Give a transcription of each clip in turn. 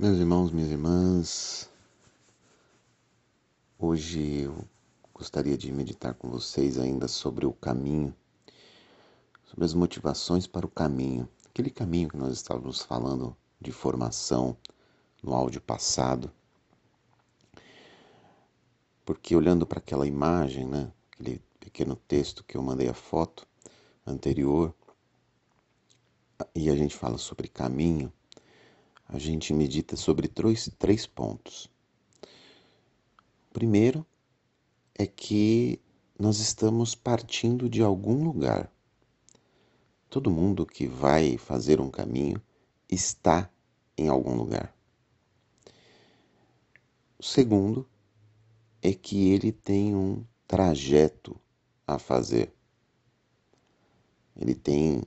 Meus irmãos, minhas irmãs, hoje eu gostaria de meditar com vocês ainda sobre o caminho, sobre as motivações para o caminho, aquele caminho que nós estávamos falando de formação no áudio passado. Porque olhando para aquela imagem, né, aquele pequeno texto que eu mandei a foto anterior, e a gente fala sobre caminho, a gente medita sobre três, três pontos. O primeiro é que nós estamos partindo de algum lugar. Todo mundo que vai fazer um caminho está em algum lugar. O segundo é que ele tem um trajeto a fazer. Ele tem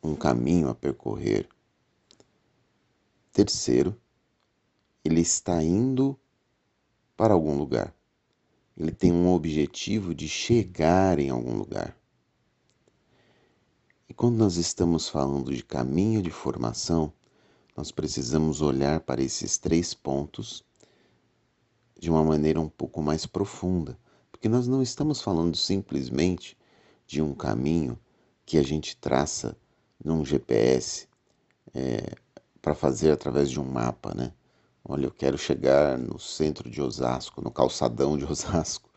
um caminho a percorrer. Terceiro, ele está indo para algum lugar. Ele tem um objetivo de chegar em algum lugar. E quando nós estamos falando de caminho de formação, nós precisamos olhar para esses três pontos de uma maneira um pouco mais profunda, porque nós não estamos falando simplesmente de um caminho que a gente traça num GPS, é, para fazer através de um mapa, né? Olha, eu quero chegar no centro de Osasco, no calçadão de Osasco,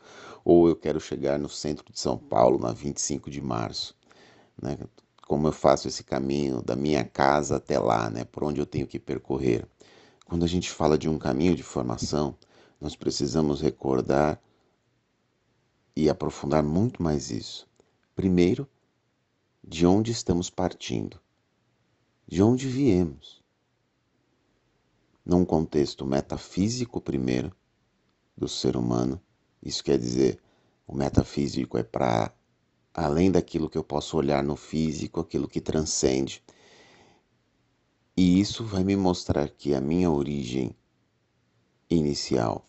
ou eu quero chegar no centro de São Paulo, na 25 de março, né? Como eu faço esse caminho da minha casa até lá, né? Por onde eu tenho que percorrer. Quando a gente fala de um caminho de formação, nós precisamos recordar e aprofundar muito mais isso. Primeiro, de onde estamos partindo, de onde viemos num contexto metafísico primeiro do ser humano. Isso quer dizer, o metafísico é para além daquilo que eu posso olhar no físico, aquilo que transcende. E isso vai me mostrar que a minha origem inicial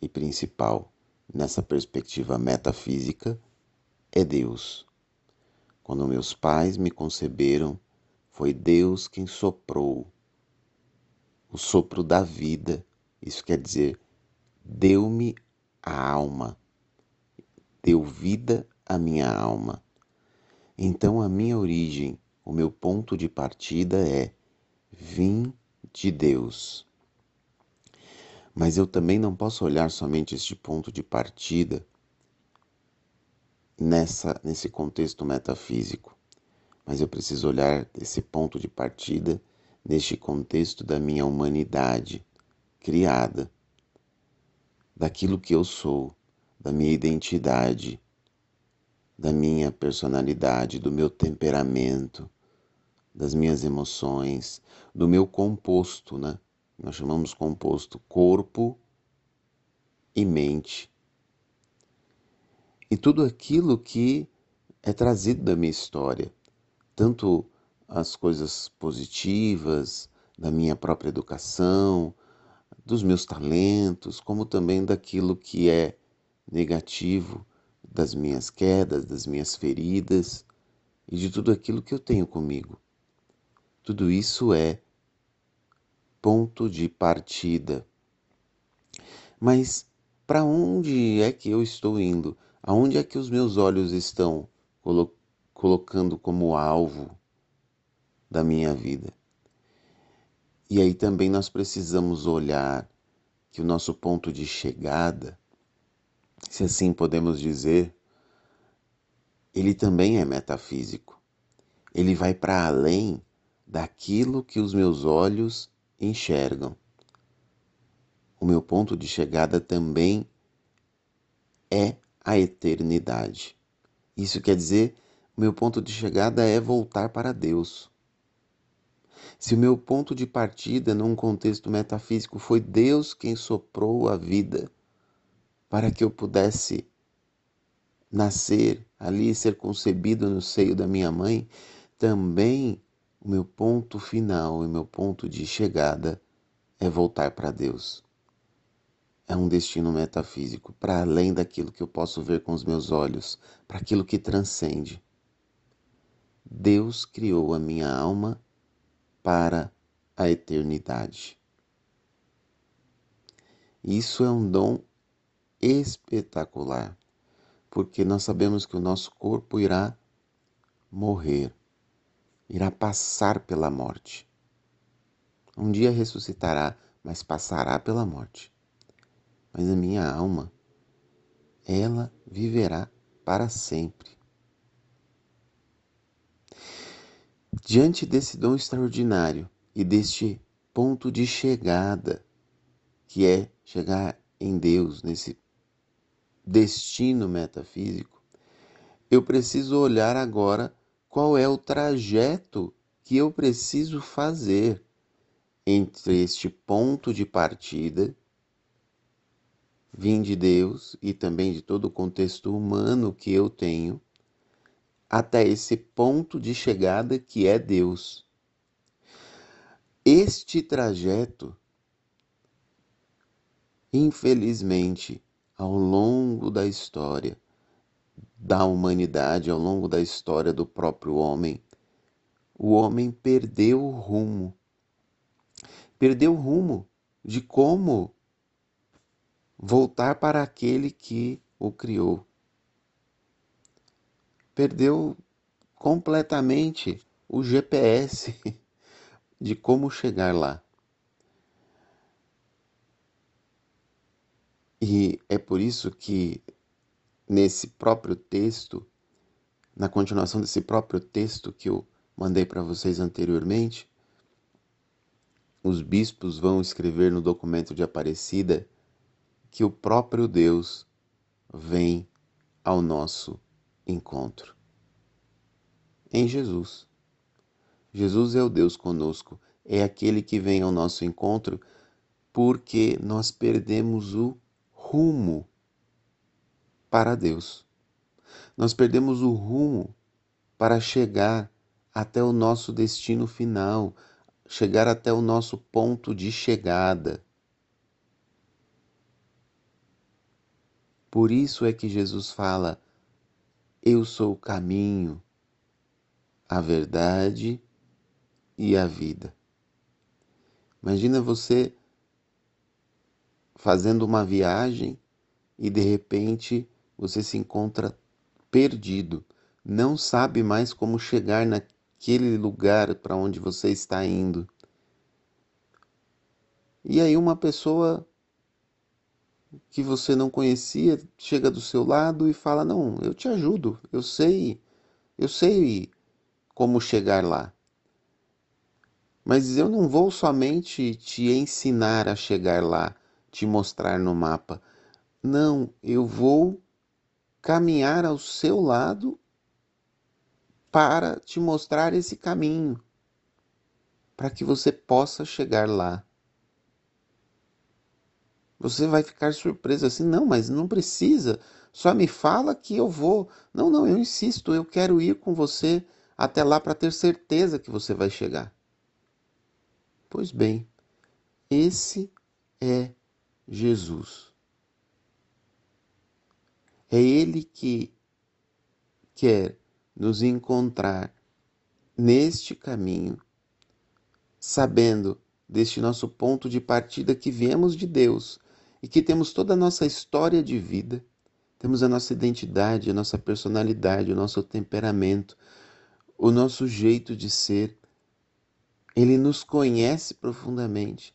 e principal nessa perspectiva metafísica é Deus. Quando meus pais me conceberam, foi Deus quem soprou o sopro da vida. Isso quer dizer, deu-me a alma, deu vida à minha alma. Então a minha origem, o meu ponto de partida é vim de Deus. Mas eu também não posso olhar somente este ponto de partida nessa nesse contexto metafísico, mas eu preciso olhar esse ponto de partida neste contexto da minha humanidade criada, daquilo que eu sou, da minha identidade, da minha personalidade, do meu temperamento, das minhas emoções, do meu composto, né? Nós chamamos composto corpo e mente. E tudo aquilo que é trazido da minha história, tanto as coisas positivas da minha própria educação, dos meus talentos, como também daquilo que é negativo, das minhas quedas, das minhas feridas e de tudo aquilo que eu tenho comigo. Tudo isso é ponto de partida. Mas para onde é que eu estou indo? Aonde é que os meus olhos estão colo colocando como alvo da minha vida. E aí também nós precisamos olhar que o nosso ponto de chegada, se assim podemos dizer, ele também é metafísico. Ele vai para além daquilo que os meus olhos enxergam. O meu ponto de chegada também é a eternidade. Isso quer dizer, o meu ponto de chegada é voltar para Deus. Se o meu ponto de partida num contexto metafísico foi Deus quem soprou a vida para que eu pudesse nascer ali, ser concebido no seio da minha mãe, também o meu ponto final e meu ponto de chegada é voltar para Deus. É um destino metafísico, para além daquilo que eu posso ver com os meus olhos, para aquilo que transcende. Deus criou a minha alma para a eternidade. Isso é um dom espetacular, porque nós sabemos que o nosso corpo irá morrer, irá passar pela morte. Um dia ressuscitará, mas passará pela morte. Mas a minha alma, ela viverá para sempre. Diante desse dom extraordinário e deste ponto de chegada, que é chegar em Deus, nesse destino metafísico, eu preciso olhar agora qual é o trajeto que eu preciso fazer entre este ponto de partida, vim de Deus e também de todo o contexto humano que eu tenho, até esse ponto de chegada que é Deus. Este trajeto, infelizmente, ao longo da história da humanidade, ao longo da história do próprio homem, o homem perdeu o rumo. Perdeu o rumo de como voltar para aquele que o criou perdeu completamente o GPS de como chegar lá. E é por isso que nesse próprio texto, na continuação desse próprio texto que eu mandei para vocês anteriormente, os bispos vão escrever no documento de Aparecida que o próprio Deus vem ao nosso encontro. Em Jesus. Jesus é o Deus conosco, é aquele que vem ao nosso encontro porque nós perdemos o rumo para Deus. Nós perdemos o rumo para chegar até o nosso destino final, chegar até o nosso ponto de chegada. Por isso é que Jesus fala: eu sou o caminho, a verdade e a vida. Imagina você fazendo uma viagem e de repente você se encontra perdido, não sabe mais como chegar naquele lugar para onde você está indo. E aí uma pessoa que você não conhecia chega do seu lado e fala: "Não, eu te ajudo. Eu sei, eu sei como chegar lá. Mas eu não vou somente te ensinar a chegar lá, te mostrar no mapa. Não, eu vou caminhar ao seu lado para te mostrar esse caminho, para que você possa chegar lá. Você vai ficar surpreso assim, não, mas não precisa. Só me fala que eu vou. Não, não, eu insisto, eu quero ir com você até lá para ter certeza que você vai chegar. Pois bem, esse é Jesus. É Ele que quer nos encontrar neste caminho, sabendo deste nosso ponto de partida que viemos de Deus e que temos toda a nossa história de vida, temos a nossa identidade, a nossa personalidade, o nosso temperamento, o nosso jeito de ser. Ele nos conhece profundamente.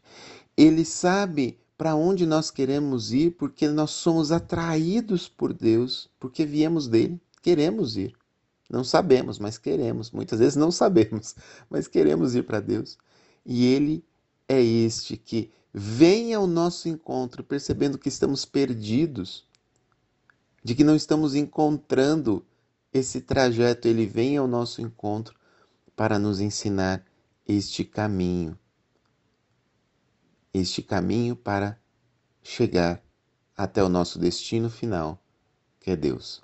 Ele sabe para onde nós queremos ir porque nós somos atraídos por Deus, porque viemos dele, queremos ir. Não sabemos, mas queremos. Muitas vezes não sabemos, mas queremos ir para Deus. E ele é este que vem ao nosso encontro percebendo que estamos perdidos, de que não estamos encontrando esse trajeto, ele vem ao nosso encontro para nos ensinar este caminho. Este caminho para chegar até o nosso destino final, que é Deus.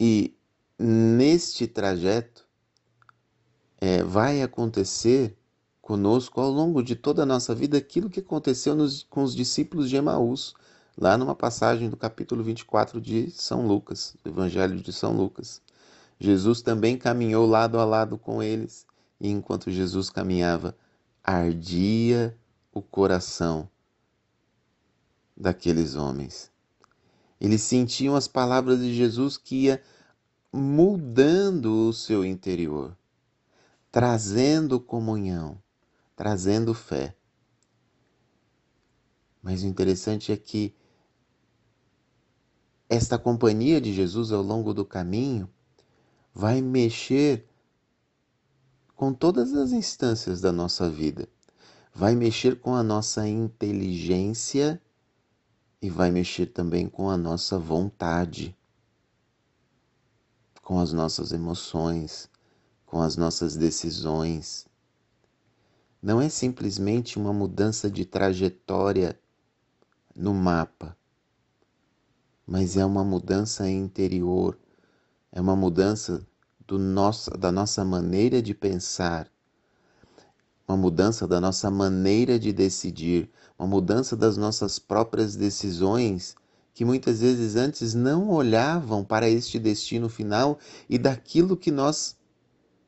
E neste trajeto é, vai acontecer conosco ao longo de toda a nossa vida aquilo que aconteceu nos, com os discípulos de Emaús, lá numa passagem do capítulo 24 de São Lucas, do Evangelho de São Lucas. Jesus também caminhou lado a lado com eles, e enquanto Jesus caminhava, ardia o coração daqueles homens. Eles sentiam as palavras de Jesus que ia mudando o seu interior, trazendo comunhão, trazendo fé. Mas o interessante é que esta companhia de Jesus ao longo do caminho vai mexer com todas as instâncias da nossa vida. Vai mexer com a nossa inteligência e vai mexer também com a nossa vontade, com as nossas emoções, com as nossas decisões. Não é simplesmente uma mudança de trajetória no mapa, mas é uma mudança interior, é uma mudança do nosso, da nossa maneira de pensar, uma mudança da nossa maneira de decidir, uma mudança das nossas próprias decisões que muitas vezes antes não olhavam para este destino final e daquilo que nós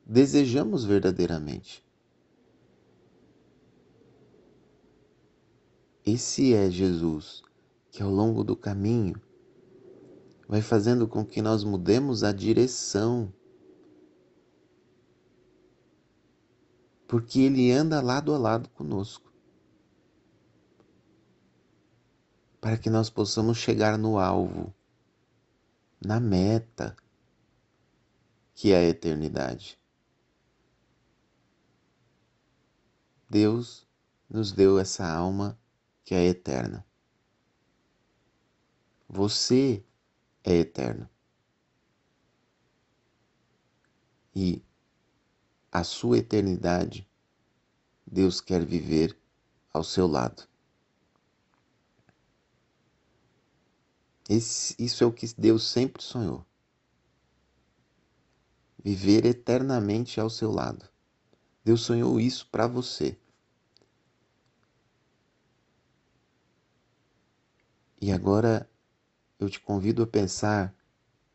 desejamos verdadeiramente. Esse é Jesus que ao longo do caminho vai fazendo com que nós mudemos a direção porque Ele anda lado a lado conosco. Para que nós possamos chegar no alvo, na meta, que é a eternidade. Deus nos deu essa alma que é eterna. Você é eterno. E a sua eternidade, Deus quer viver ao seu lado. Esse, isso é o que Deus sempre sonhou. Viver eternamente ao seu lado. Deus sonhou isso para você. E agora eu te convido a pensar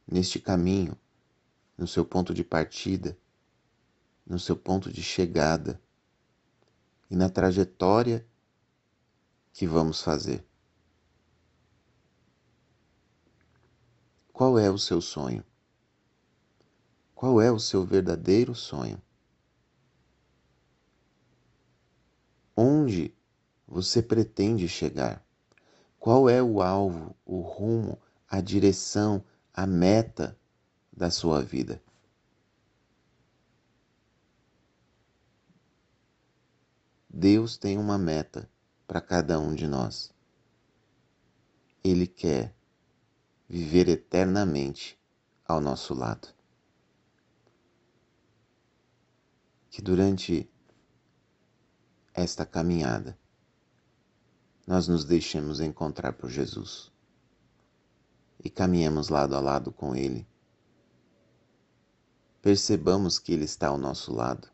neste caminho, no seu ponto de partida no seu ponto de chegada e na trajetória que vamos fazer. Qual é o seu sonho? Qual é o seu verdadeiro sonho? Onde você pretende chegar? Qual é o alvo, o rumo, a direção, a meta da sua vida? Deus tem uma meta para cada um de nós. Ele quer viver eternamente ao nosso lado. Que durante esta caminhada nós nos deixemos encontrar por Jesus e caminhemos lado a lado com Ele. Percebamos que Ele está ao nosso lado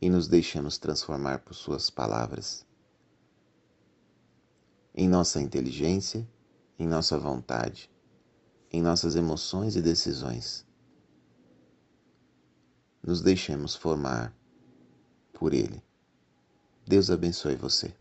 e nos deixemos transformar por Suas palavras. Em nossa inteligência, em nossa vontade, em nossas emoções e decisões. Nos deixemos formar por Ele. Deus abençoe você.